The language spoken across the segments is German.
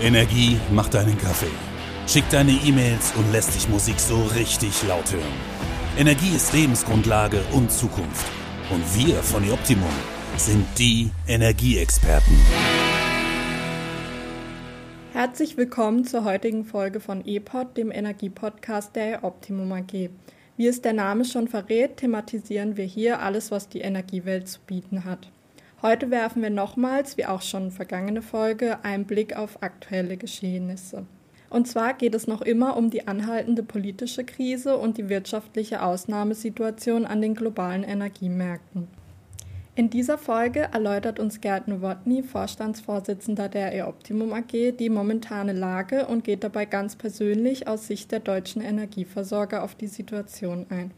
Energie macht deinen Kaffee, schickt deine E-Mails und lässt dich Musik so richtig laut hören. Energie ist Lebensgrundlage und Zukunft. Und wir von Optimum sind die Energieexperten. Herzlich willkommen zur heutigen Folge von ePod, dem Energiepodcast der Optimum AG. Wie es der Name schon verrät, thematisieren wir hier alles, was die Energiewelt zu bieten hat. Heute werfen wir nochmals, wie auch schon vergangene Folge, einen Blick auf aktuelle Geschehnisse. Und zwar geht es noch immer um die anhaltende politische Krise und die wirtschaftliche Ausnahmesituation an den globalen Energiemärkten. In dieser Folge erläutert uns Gerd Nowotny, Vorstandsvorsitzender der E-Optimum AG, die momentane Lage und geht dabei ganz persönlich aus Sicht der deutschen Energieversorger auf die Situation ein.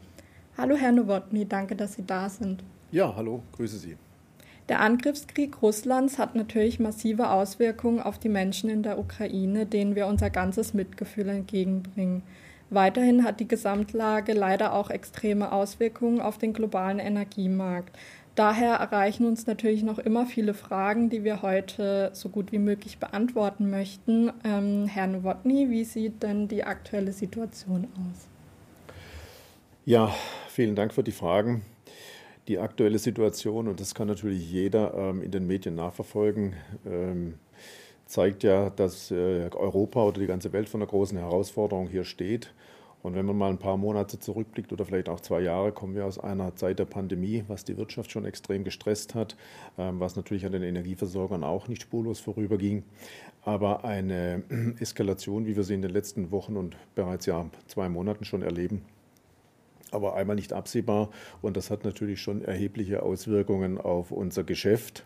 Hallo Herr Nowotny, danke, dass Sie da sind. Ja, hallo, grüße Sie. Der Angriffskrieg Russlands hat natürlich massive Auswirkungen auf die Menschen in der Ukraine, denen wir unser ganzes Mitgefühl entgegenbringen. Weiterhin hat die Gesamtlage leider auch extreme Auswirkungen auf den globalen Energiemarkt. Daher erreichen uns natürlich noch immer viele Fragen, die wir heute so gut wie möglich beantworten möchten. Ähm, Herr Nowotny, wie sieht denn die aktuelle Situation aus? Ja, vielen Dank für die Fragen die aktuelle Situation, und das kann natürlich jeder ähm, in den Medien nachverfolgen, ähm, zeigt ja, dass äh, Europa oder die ganze Welt vor einer großen Herausforderung hier steht. Und wenn man mal ein paar Monate zurückblickt oder vielleicht auch zwei Jahre, kommen wir aus einer Zeit der Pandemie, was die Wirtschaft schon extrem gestresst hat, ähm, was natürlich an den Energieversorgern auch nicht spurlos vorüberging. Aber eine Eskalation, wie wir sie in den letzten Wochen und bereits ja zwei Monaten schon erleben, aber einmal nicht absehbar. Und das hat natürlich schon erhebliche Auswirkungen auf unser Geschäft.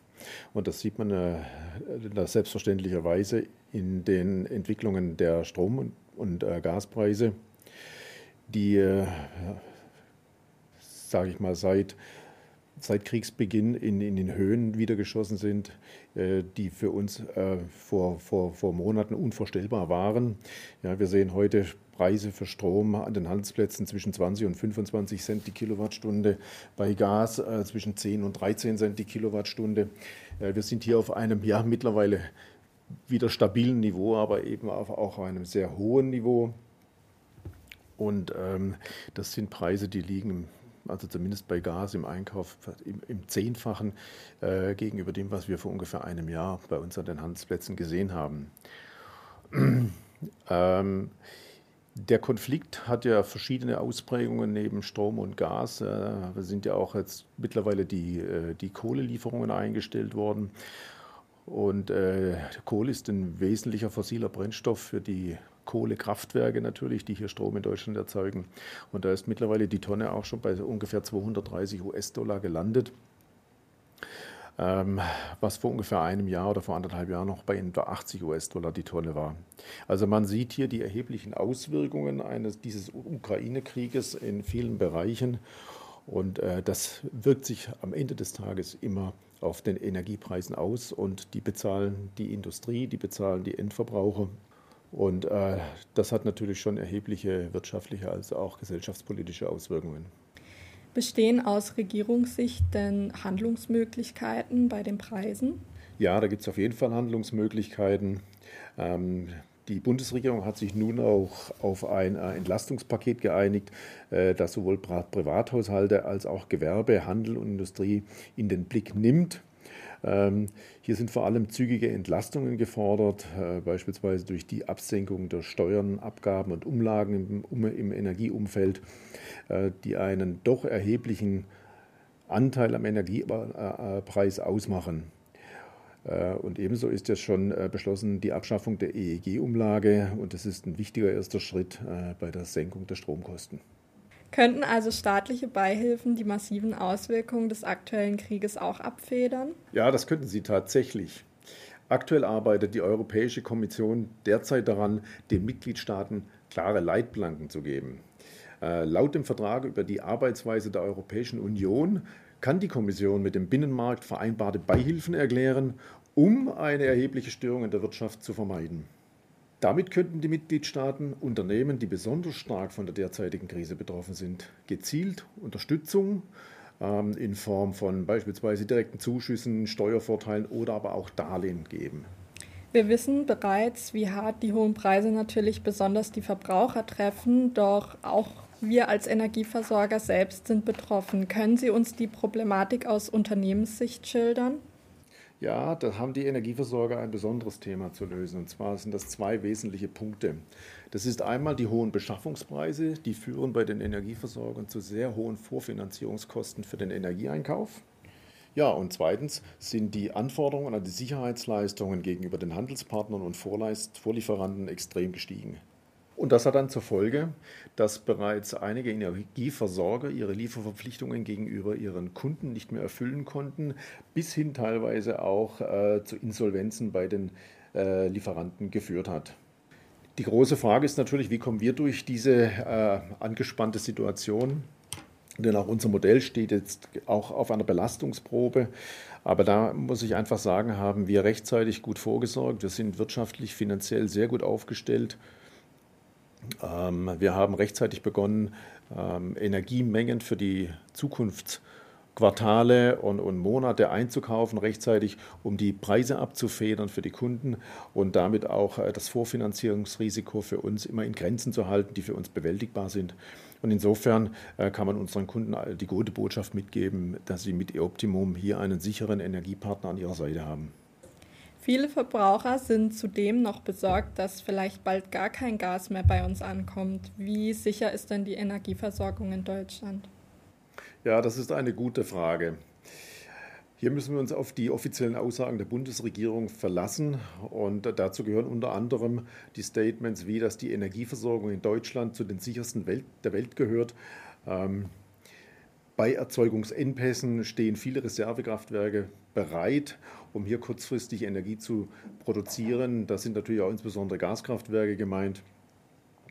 Und das sieht man äh, selbstverständlicherweise in den Entwicklungen der Strom- und, und äh, Gaspreise, die, äh, sage ich mal, seit seit Kriegsbeginn in, in den Höhen wieder geschossen sind, äh, die für uns äh, vor, vor, vor Monaten unvorstellbar waren. Ja, wir sehen heute Preise für Strom an den Handelsplätzen zwischen 20 und 25 Cent die Kilowattstunde, bei Gas äh, zwischen 10 und 13 Cent die Kilowattstunde. Äh, wir sind hier auf einem ja mittlerweile wieder stabilen Niveau, aber eben auf, auch auf einem sehr hohen Niveau. Und ähm, das sind Preise, die liegen also zumindest bei Gas im Einkauf im, im Zehnfachen äh, gegenüber dem, was wir vor ungefähr einem Jahr bei uns an den Handelsplätzen gesehen haben. ähm, der Konflikt hat ja verschiedene Ausprägungen neben Strom und Gas. Äh, wir sind ja auch jetzt mittlerweile die, äh, die Kohlelieferungen eingestellt worden. Und äh, Kohle ist ein wesentlicher fossiler Brennstoff für die Kohlekraftwerke natürlich, die hier Strom in Deutschland erzeugen. Und da ist mittlerweile die Tonne auch schon bei ungefähr 230 US-Dollar gelandet. Ähm, was vor ungefähr einem Jahr oder vor anderthalb Jahren noch bei etwa 80 US-Dollar die Tonne war. Also man sieht hier die erheblichen Auswirkungen eines, dieses Ukraine-Krieges in vielen Bereichen und äh, das wirkt sich am Ende des Tages immer auf den Energiepreisen aus und die bezahlen die Industrie, die bezahlen die Endverbraucher und äh, das hat natürlich schon erhebliche wirtschaftliche als auch gesellschaftspolitische Auswirkungen. Bestehen aus Regierungssicht denn Handlungsmöglichkeiten bei den Preisen? Ja, da gibt es auf jeden Fall Handlungsmöglichkeiten. Ähm, die Bundesregierung hat sich nun auch auf ein äh, Entlastungspaket geeinigt, äh, das sowohl Privathaushalte als auch Gewerbe, Handel und Industrie in den Blick nimmt. Ähm, hier sind vor allem zügige Entlastungen gefordert, äh, beispielsweise durch die Absenkung der Steuern, Abgaben und Umlagen im, Energieumfeld, äh, die einen doch erheblichen Anteil am Energiepreis ausmachen. Äh, und ebenso ist jetzt schon beschlossen die Abschaffung der EEG-Umlage und das ist ein wichtiger erster Schritt bei der Senkung der Stromkosten. Könnten also staatliche Beihilfen die massiven Auswirkungen des aktuellen Krieges auch abfedern? Ja, das könnten sie tatsächlich. Aktuell arbeitet die Europäische Kommission derzeit daran, den Mitgliedstaaten klare Leitplanken zu geben. Äh, laut dem Vertrag über die Arbeitsweise der Europäischen Union kann die Kommission mit dem Binnenmarkt vereinbarte Beihilfen erklären, um eine erhebliche Störung in der Wirtschaft zu vermeiden. Damit könnten die Mitgliedstaaten Unternehmen, die besonders stark von der derzeitigen Krise betroffen sind, gezielt Unterstützung ähm, in Form von beispielsweise direkten Zuschüssen, Steuervorteilen oder aber auch Darlehen geben. Wir wissen bereits, wie hart die hohen Preise natürlich besonders die Verbraucher treffen, doch auch wir als Energieversorger selbst sind betroffen. Können Sie uns die Problematik aus Unternehmenssicht schildern? Ja, da haben die Energieversorger ein besonderes Thema zu lösen. Und zwar sind das zwei wesentliche Punkte. Das ist einmal die hohen Beschaffungspreise, die führen bei den Energieversorgern zu sehr hohen Vorfinanzierungskosten für den Energieeinkauf. Ja, und zweitens sind die Anforderungen an die Sicherheitsleistungen gegenüber den Handelspartnern und Vorlieferanten extrem gestiegen. Und das hat dann zur Folge, dass bereits einige Energieversorger ihre Lieferverpflichtungen gegenüber ihren Kunden nicht mehr erfüllen konnten, bis hin teilweise auch äh, zu Insolvenzen bei den äh, Lieferanten geführt hat. Die große Frage ist natürlich, wie kommen wir durch diese äh, angespannte Situation? Denn auch unser Modell steht jetzt auch auf einer Belastungsprobe. Aber da muss ich einfach sagen, haben wir rechtzeitig gut vorgesorgt. Wir sind wirtschaftlich, finanziell sehr gut aufgestellt. Ähm, wir haben rechtzeitig begonnen, ähm, Energiemengen für die Zukunftsquartale und, und, Monate einzukaufen, rechtzeitig, um die Preise abzufedern für die Kunden und damit auch äh, das Vorfinanzierungsrisiko für uns immer in Grenzen zu halten, die für uns bewältigbar sind. Und insofern äh, kann man unseren Kunden die gute Botschaft mitgeben, dass sie mit E-Optimum hier einen sicheren Energiepartner an ihrer Seite haben. Viele Verbraucher sind zudem noch besorgt, dass vielleicht bald gar kein Gas mehr bei uns ankommt. Wie sicher ist denn die Energieversorgung in Deutschland? Ja, das ist eine gute Frage. Hier müssen wir uns auf die offiziellen Aussagen der Bundesregierung verlassen. Und dazu gehören unter anderem die Statements wie, dass die Energieversorgung in Deutschland zu den sichersten Welt, der Welt gehört. Ähm, bei Erzeugungsengpässen stehen viele Reservekraftwerke bereit um hier kurzfristig Energie zu produzieren. Da sind natürlich auch insbesondere Gaskraftwerke gemeint.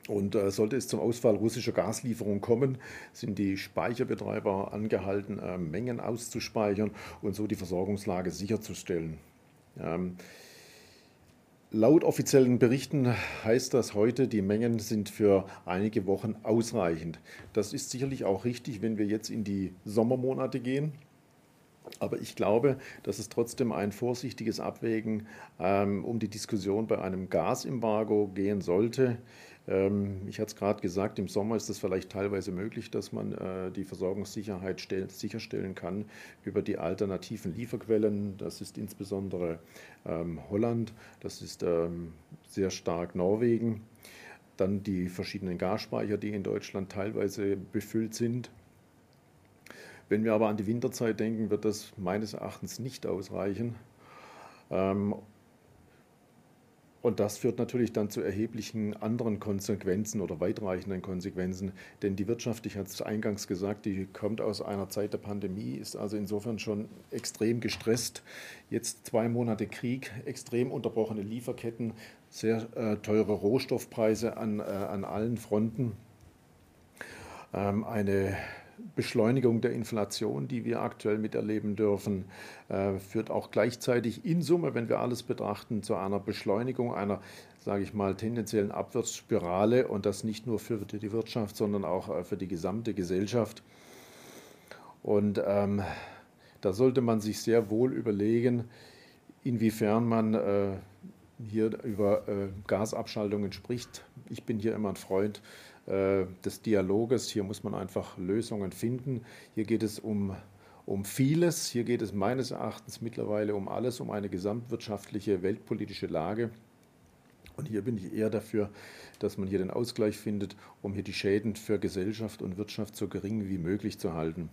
Und äh, sollte es zum Ausfall russischer Gaslieferungen kommen, sind die Speicherbetreiber angehalten, äh, Mengen auszuspeichern und so die Versorgungslage sicherzustellen. Ähm, laut offiziellen Berichten heißt das heute, die Mengen sind für einige Wochen ausreichend. Das ist sicherlich auch richtig, wenn wir jetzt in die Sommermonate gehen. Aber ich glaube, dass es trotzdem ein vorsichtiges Abwägen ähm, um die Diskussion bei einem Gasembargo gehen sollte. Ähm, ich hatte es gerade gesagt, im Sommer ist es vielleicht teilweise möglich, dass man äh, die Versorgungssicherheit stell, sicherstellen kann über die alternativen Lieferquellen. Das ist insbesondere ähm, Holland, das ist ähm, sehr stark Norwegen. Dann die verschiedenen Gasspeicher, die in Deutschland teilweise befüllt sind. Wenn wir aber an die Winterzeit denken, wird das meines Erachtens nicht ausreichen. Ähm, und das führt natürlich dann zu erheblichen anderen Konsequenzen oder weitreichenden Konsequenzen. Denn die Wirtschaft, ich hatte es eingangs gesagt, die kommt aus einer Zeit der Pandemie, ist also insofern schon extrem gestresst. Jetzt zwei Monate Krieg, extrem unterbrochene Lieferketten, sehr äh, teure Rohstoffpreise an, äh, an allen Fronten. Ähm, eine Beschleunigung der Inflation, die wir aktuell miterleben dürfen, äh, führt auch gleichzeitig in Summe, wenn wir alles betrachten, zu einer Beschleunigung einer, sage ich mal, tendenziellen Abwärtsspirale und das nicht nur für die Wirtschaft, sondern auch äh, für die gesamte Gesellschaft. Und ähm, da sollte man sich sehr wohl überlegen, inwiefern man äh, hier über äh, Gasabschaltungen spricht. Ich bin hier immer ein Freund äh, des Dialoges. Hier muss man einfach Lösungen finden. Hier geht es um, um vieles. Hier geht es meines Erachtens mittlerweile um alles, um eine gesamtwirtschaftliche, weltpolitische Lage. Und hier bin ich eher dafür, dass man hier den Ausgleich findet, um hier die Schäden für Gesellschaft und Wirtschaft so gering wie möglich zu halten.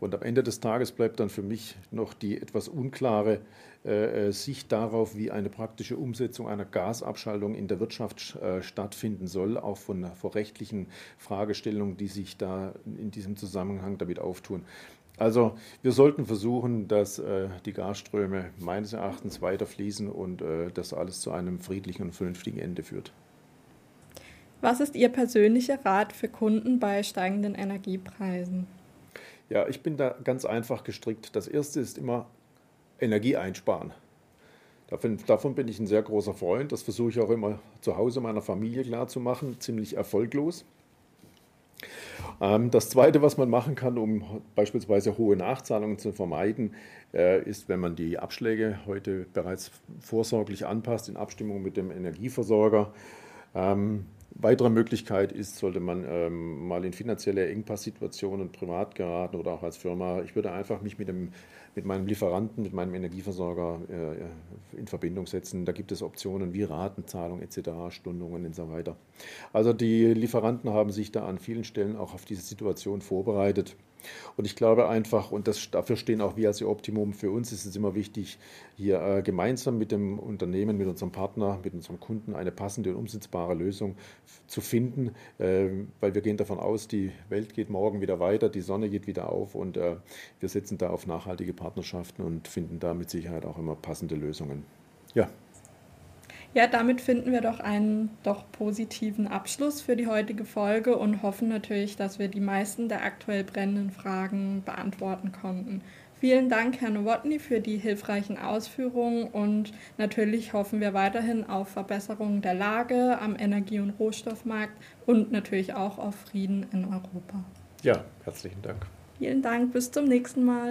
Und am Ende des Tages bleibt dann für mich noch die etwas unklare äh, äh, Sicht darauf, wie eine praktische Umsetzung einer Gasabschaltung in der Wirtschaft äh, stattfinden soll, auch von, von rechtlichen Fragestellungen, die sich da in diesem Zusammenhang damit auftun. Also wir sollten versuchen, dass äh, die Gasströme meines Erachtens weiter fließen und äh, das alles zu einem friedlichen und vernünftigen Ende führt. Was ist Ihr persönlicher Rat für Kunden bei steigenden Energiepreisen? Ja, ich bin da ganz einfach gestrickt. Das erste ist immer Energie einsparen. Davon, davon bin ich ein sehr großer Freund. Das versuche ich auch immer zu Hause meiner Familie klarzumachen. Ziemlich erfolglos. Ähm, das Zweite, was man machen kann, um beispielsweise hohe Nachzahlungen zu vermeiden, äh, ist, wenn man die Abschläge heute bereits vorsorglich anpasst in Abstimmung mit dem Energieversorger. Weitere Möglichkeit ist, sollte man ähm, mal in finanzielle Engpasssituationen privat geraten oder auch als Firma, ich würde einfach mich mit, dem, mit meinem Lieferanten, mit meinem Energieversorger äh, in Verbindung setzen. Da gibt es Optionen wie Ratenzahlung etc., Stundungen und so weiter. Also die Lieferanten haben sich da an vielen Stellen auch auf diese Situation vorbereitet. Und ich glaube einfach, und das, dafür stehen auch wir als Optimum, für uns ist es immer wichtig, hier äh, gemeinsam mit dem Unternehmen, mit unserem Partner, mit unserem Kunden eine passende und umsetzbare Lösung zu finden, äh, weil wir gehen davon aus, die Welt geht morgen wieder weiter, die Sonne geht wieder auf und äh, wir setzen da auf nachhaltige Partnerschaften und finden da mit Sicherheit auch immer passende Lösungen. Ja. Ja, damit finden wir doch einen doch positiven Abschluss für die heutige Folge und hoffen natürlich, dass wir die meisten der aktuell brennenden Fragen beantworten konnten. Vielen Dank, Herr Nowotny, für die hilfreichen Ausführungen und natürlich hoffen wir weiterhin auf Verbesserungen der Lage am Energie- und Rohstoffmarkt und natürlich auch auf Frieden in Europa. Ja, herzlichen Dank. Vielen Dank, bis zum nächsten Mal.